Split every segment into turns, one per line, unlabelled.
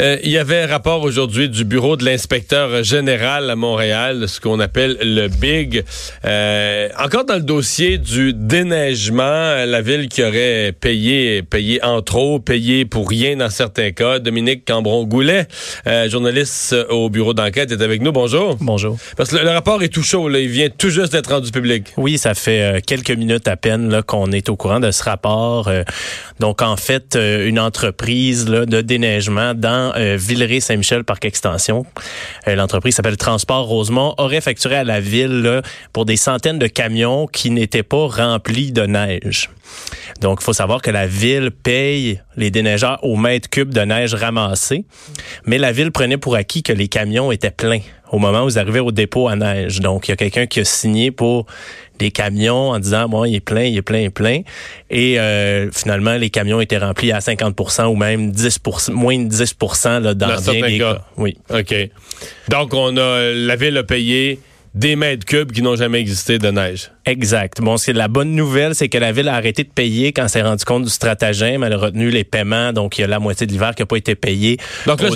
Euh, il y avait un rapport aujourd'hui du bureau de l'inspecteur général à Montréal, ce qu'on appelle le BIG. Euh, encore dans le dossier du déneigement, la ville qui aurait payé, payé en trop, payé pour rien dans certains cas. Dominique Cambron-Goulet, euh, journaliste au bureau d'enquête, est avec nous. Bonjour.
Bonjour.
Parce que le, rapport est tout chaud, là. il vient tout juste d'être rendu public.
Oui, ça fait quelques minutes à peine qu'on est au courant de ce rapport. donc en fait, une entreprise là, de déneigement dans euh, Villeray-Saint-Michel Parc Extension. Euh, l'entreprise s'appelle Transport Rosemont aurait facturé à la ville pour des centaines de camions qui n'étaient pas remplis de neige. Donc, il faut savoir que la ville paye les déneigeurs au mètre cube de neige ramassée, mais la ville prenait pour acquis que les camions étaient pleins au moment où ils arrivaient au dépôt à neige. Donc, il y a quelqu'un qui a signé pour des camions en disant, bon, il est plein, il est plein, il est plein. Et euh, finalement, les camions étaient remplis à 50% ou même 10 moins de 10 là, dans, dans bien des cas.
Oui. OK. Donc, on a, la ville a payé des mètres cubes qui n'ont jamais existé de neige.
Exact. Bon, c'est la bonne nouvelle, c'est que la ville a arrêté de payer quand s'est rendu compte du stratagème. Elle a retenu les paiements, donc il y a la moitié de l'hiver qui n'a pas été payé.
Donc là,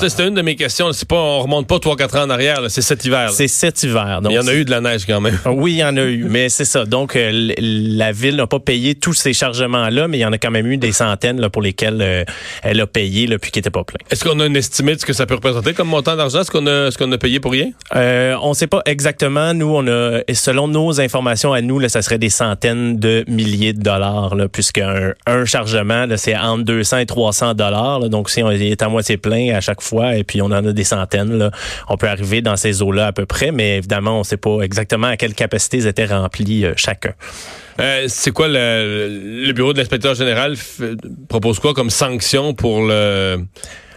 c'était une de mes questions. C'est pas, on remonte pas trois quatre ans en arrière. C'est cet hiver.
C'est cet hiver.
Donc, il y en a eu de la neige quand même.
Oui, il y en a eu, mais c'est ça. Donc euh, la ville n'a pas payé tous ces chargements-là, mais il y en a quand même eu des centaines là, pour lesquels euh, elle a payé là, puis qui n'étaient pas pleins.
Est-ce qu'on a une estimé de ce que ça peut représenter comme montant d'argent? Est-ce qu'on a, ce qu'on a payé pour rien?
Euh, On ne sait pas exactement. Nous, on a, selon nos informations à nous, là, ça serait des centaines de milliers de dollars, là, puisqu'un un chargement, c'est entre 200 et 300 dollars. Donc, si on est à moitié plein à chaque fois, et puis on en a des centaines, là, on peut arriver dans ces eaux-là à peu près, mais évidemment, on ne sait pas exactement à quelle capacité ils étaient remplis euh, chacun.
Euh, c'est quoi le, bureau de l'inspecteur général propose quoi comme sanction pour le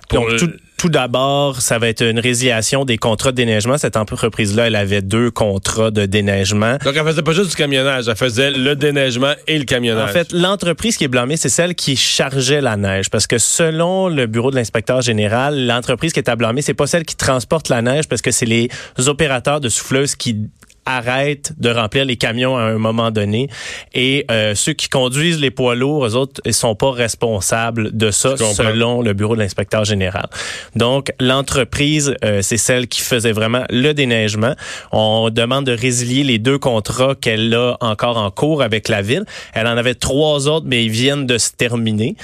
pour le, tout d'abord, ça va être une résiliation des contrats de déneigement. Cette entreprise-là, elle avait deux contrats de déneigement.
Donc, elle faisait pas juste du camionnage, elle faisait le déneigement et le camionnage.
En fait, l'entreprise qui est blâmée, c'est celle qui chargeait la neige. Parce que selon le bureau de l'inspecteur général, l'entreprise qui est à blâmer, c'est pas celle qui transporte la neige parce que c'est les opérateurs de souffleuses qui arrête de remplir les camions à un moment donné. Et euh, ceux qui conduisent les poids lourds, eux autres, ils sont pas responsables de ça selon le bureau de l'inspecteur général. Donc, l'entreprise, euh, c'est celle qui faisait vraiment le déneigement. On demande de résilier les deux contrats qu'elle a encore en cours avec la ville. Elle en avait trois autres, mais ils viennent de se terminer.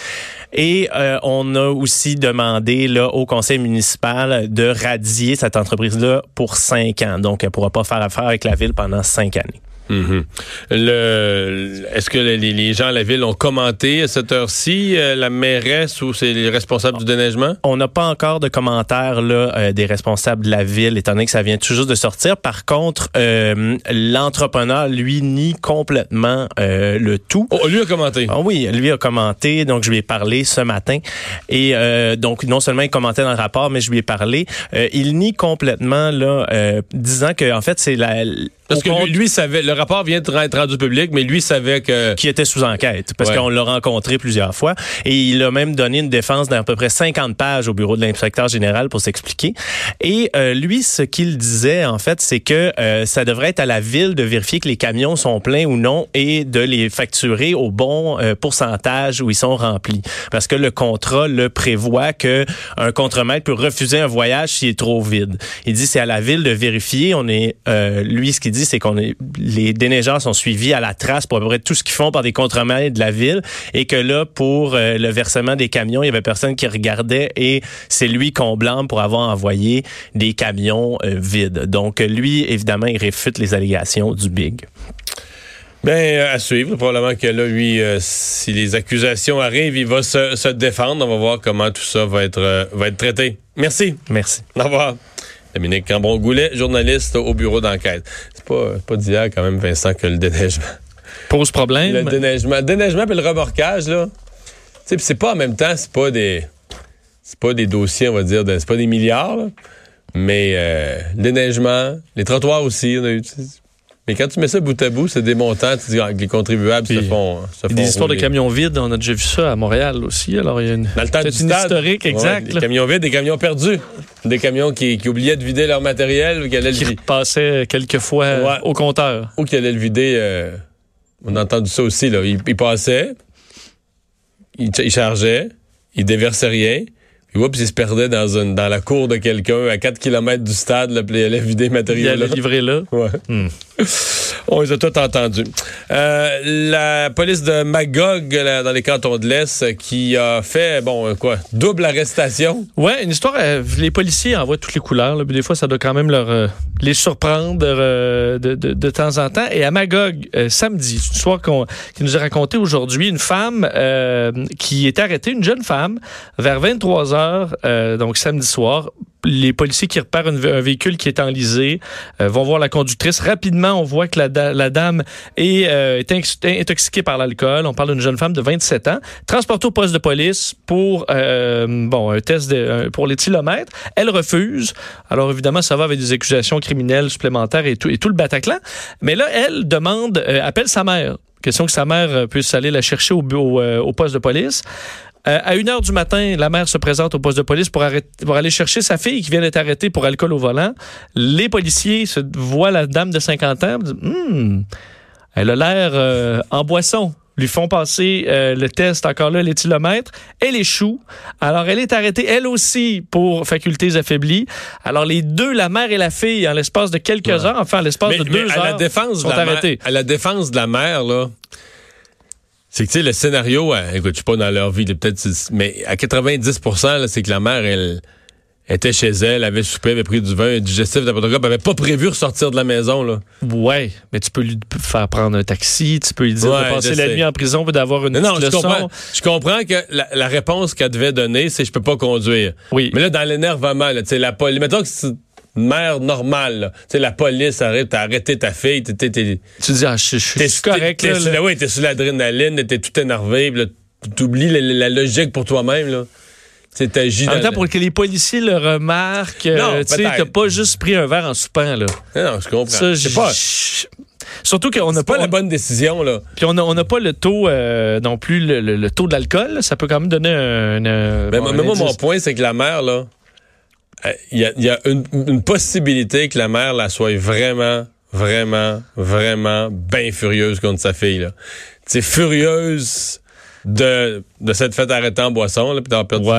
Et euh, on a aussi demandé là, au conseil municipal de radier cette entreprise-là pour cinq ans. Donc, elle pourra pas faire affaire avec la ville pendant cinq années.
Mhm. Le, est-ce que les, gens à la ville ont commenté à cette heure-ci, euh, la mairesse ou c'est les responsables du déneigement?
On n'a pas encore de commentaires là, euh, des responsables de la ville, étant donné que ça vient tout juste de sortir. Par contre, euh, l'entrepreneur, lui, nie complètement le tout.
Oh, lui a commenté?
Ah oui, lui a commenté, donc je lui ai parlé ce matin. Et donc, non seulement il commentait dans le rapport, mais je lui ai parlé. il nie complètement, là, disant que en fait, c'est la
parce que lui, savait, le rapport vient d'être rendu public, mais lui savait que...
Qui était sous enquête, parce qu'on l'a rencontré plusieurs fois. Et il a même donné une défense d'à peu près 50 pages au bureau de l'inspecteur général pour s'expliquer. Et euh, lui, ce qu'il disait, en fait, c'est que euh, ça devrait être à la ville de vérifier que les camions sont pleins ou non et de les facturer au bon euh, pourcentage où ils sont remplis. Parce que le contrat le prévoit que un contremaître peut refuser un voyage s'il est trop vide. Il dit c'est à la ville de vérifier. On est, lui, ce qu'il dit, c'est qu'on les déneigeurs sont suivis à la trace pour à peu près tout ce qu'ils font par des contremaîtres de la ville et que là, pour euh, le versement des camions, il y avait personne qui regardait et c'est lui qu'on blâme pour avoir envoyé des camions euh, vides. Donc, lui, évidemment, il réfute les allégations du Big.
Bien, à suivre. Probablement que là, lui, euh, si les accusations arrivent, il va se, se, défendre. On va voir comment tout ça va être, va être traité. Merci.
Merci.
Au revoir. Dominique Cambron-Goulet, journaliste au bureau d'enquête. C'est pas, pas d'hier quand même, Vincent, que le déneigement.
Pose problème?
Le déneigement. Le déneigement puis le remorquage, là. Tu sais, c'est pas en même temps, c'est pas des. C'est pas des dossiers, on va dire, c'est pas des milliards, là. Mais euh, le déneigement, les trottoirs aussi, on a eu. Mais quand tu mets ça bout à bout, c'est des montants, tu dis que les contribuables se font. Se
des histoires de camions vides, on a déjà vu ça à Montréal aussi. Alors, il y a une,
Dans le temps du
historique, exact.
des camions vides, des camions perdus. Des camions qui, qui oubliaient de vider leur matériel. Qui, allaient
qui passaient quelquefois au compteur.
Ou qui allaient le vider. Euh, on a entendu ça aussi. Là. Ils, passaient, ils, chargeaient, ils déversaient rien. Oups, il se perdait dans une dans la cour de quelqu'un à 4 km du stade, là, puis il allait vider le matériel.
Il allait livrer là.
Ouais.
Hmm.
On les a tous entendus. Euh, la police de Magog, là, dans les cantons de l'Est, qui a fait, bon, euh, quoi, double arrestation.
Ouais, une histoire, euh, les policiers envoient toutes les couleurs. Là, puis des fois, ça doit quand même leur euh, les surprendre euh, de, de, de temps en temps. Et à Magog, euh, samedi, c'est une histoire qu'on, qui nous a raconté aujourd'hui, une femme euh, qui est arrêtée, une jeune femme, vers 23 heures, euh, donc samedi soir, les policiers qui repèrent un véhicule qui est enlisé euh, vont voir la conductrice. Rapidement, on voit que la, da- la dame est, euh, intoxiquée par l'alcool. On parle d'une jeune femme de 27 ans, transportée au poste de police pour bon un test de- pour les kilomètres. Elle refuse. Alors évidemment, ça va avec des accusations criminelles supplémentaires et tout et tout le Bataclan. Mais là, elle demande, appelle sa mère. Question que sa mère puisse aller la chercher au poste de police. Euh, à 1 heure du matin, la mère se présente au poste de police pour, arrêter- pour aller chercher sa fille qui vient d'être arrêtée pour alcool au volant. Les policiers se voient la dame de 50 ans, disent, Hmm, elle a l'air euh, en boisson. Lui font passer euh, le test, encore là, l'éthylomètre. Elle échoue. Alors, elle est arrêtée, elle aussi, pour facultés affaiblies. Alors, les deux, la mère et la fille, en l'espace de quelques
Ouais.
heures, enfin, en l'espace de
mais
deux
à
heures,
la défense
sont
de la mère,
arrêtés.
à la défense de la mère, là, c'est que, tu sais, le scénario, euh, écoute, je suis pas dans leur vie, peut-être, mais à 90 là, c'est que la mère, elle, était chez elle, avait soupé, avait pris du vin, un digestif, n'importe quoi, avait pas prévu ressortir de la maison, là.
Ouais, mais tu peux lui faire prendre un taxi, tu peux lui dire
Ouais,
de passer la nuit en prison puis d'avoir une
Non, non, je comprends, je comprends que la, la réponse qu'elle devait donner, c'est je peux pas conduire.
Oui.
Mais là, dans l'énervement, tu sais, la police, mettons que mère normale. Tu sais, la police arrive, t'as arrêté ta fille, t'es,
Tu dis, ah, je, suis correct,
t'es
là,
ouais, t'es sur l'adrénaline, t'es tout énervé, là, t'oublies la, logique pour toi-même, là. Tu sais, t'agis
En même temps, pour que les policiers le remarquent, euh,
Non,
tu t'as pas juste pris un verre en soupant, là.
Non, je comprends.
Ça,
c'est pas,
Surtout qu'on n'a
c'est pas
pas,
la bonne décision, là.
puis on n'a pas le taux euh, non plus le, le- le taux de l'alcool. Ça peut quand même donner un. un-
Mais, moi, mon point, c'est que la mère, là, il y a, il y a une, possibilité que la mère, la soit vraiment, vraiment, vraiment bien furieuse contre sa fille, là. Tu sais, furieuse de, de s'être fait arrêter en boisson, là, puis d'avoir perdu.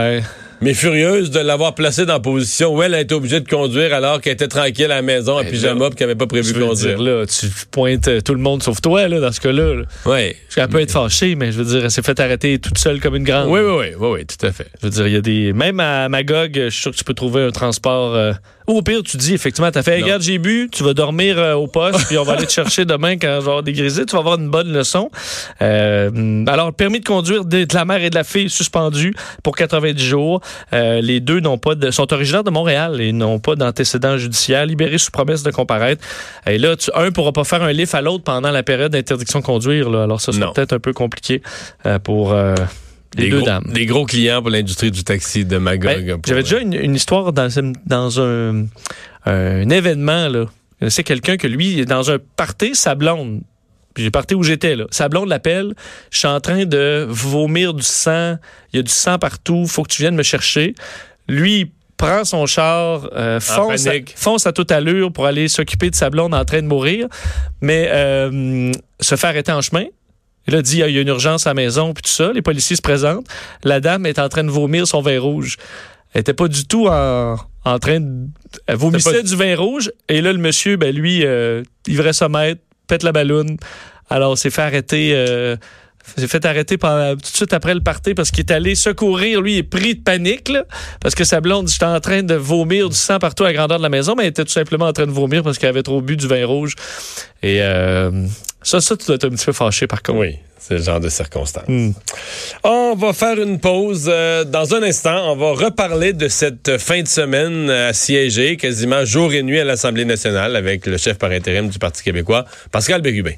Mais furieuse de l'avoir placée dans la position où elle a été obligée de conduire alors qu'elle était tranquille à la maison en
Ben
pyjama puis qu'elle n'avait pas prévu de conduire.
dire, là, tu pointes euh, tout le monde sauf toi, là, dans ce cas-là. là.
Ouais.
Elle peut être fâchée, mais je veux dire, elle s'est fait arrêter toute seule comme une grande.
Oui, oui, oui, oui, oui, tout à fait.
Je veux dire, il y a des. Même à Magog, je suis sûr que tu peux trouver un transport. euh, Ou au pire, tu dis effectivement, t'as fait, regarde, j'ai bu, tu vas dormir euh, au poste, puis on va aller te chercher demain quand je vais avoir dégrisé, tu vas avoir une bonne leçon. Euh, alors, permis de conduire de, de la mère et de la fille suspendu pour 90 jours. Euh, les deux n'ont pas de, sont originaires de Montréal et n'ont pas d'antécédents judiciaires, libérés sous promesse de comparaître. Et là, tu, un pourra pas faire un lift à l'autre pendant la période d'interdiction de conduire. Là. Alors, ça
Non.
peut-être un peu compliqué euh, pour les
Des
deux
gros,
dames.
Des gros clients pour l'industrie du taxi de Magog.
Ben, J'avais déjà une, une histoire dans, dans un, un événement. Là. C'est quelqu'un que lui, est dans un party, sa blonde. Puis j'ai parti où j'étais là. Sa blonde l'appelle. Je suis en train de vomir du sang. Il y a du sang partout. Faut que tu viennes me chercher. Lui, il prend son char, euh, fonce, à,
panique.
fonce à toute allure pour aller s'occuper de sa blonde en train de mourir, mais euh, se fait arrêter en chemin. Et là, dit, Ah, il y a une urgence à la maison, puis tout ça. Les policiers se présentent. La dame est en train de vomir son vin rouge. Elle était pas du tout en, en train de... Elle vomissait
pas-
du vin rouge. Et là, le monsieur, ben lui, euh, ivresse-maître, pète la balloune. Alors, s'est fait arrêter... Euh, s'est fait arrêter pendant, tout de suite après le party parce qu'il est allé secourir. Lui, il est pris de panique, là, parce que sa blonde, j'étais en train de vomir du sang partout à la grandeur de la maison, mais elle était tout simplement en train de vomir parce qu'elle avait trop bu du vin rouge. Et euh, ça, ça, tu dois être un petit peu fâché, par contre.
Oui, c'est le genre de circonstance.
Hmm.
On va faire une pause. euh, dans un instant, on va reparler de cette fin de semaine euh, assiégée quasiment jour et nuit à l'Assemblée nationale avec le chef par intérim du Parti québécois, Pascal Bérubin.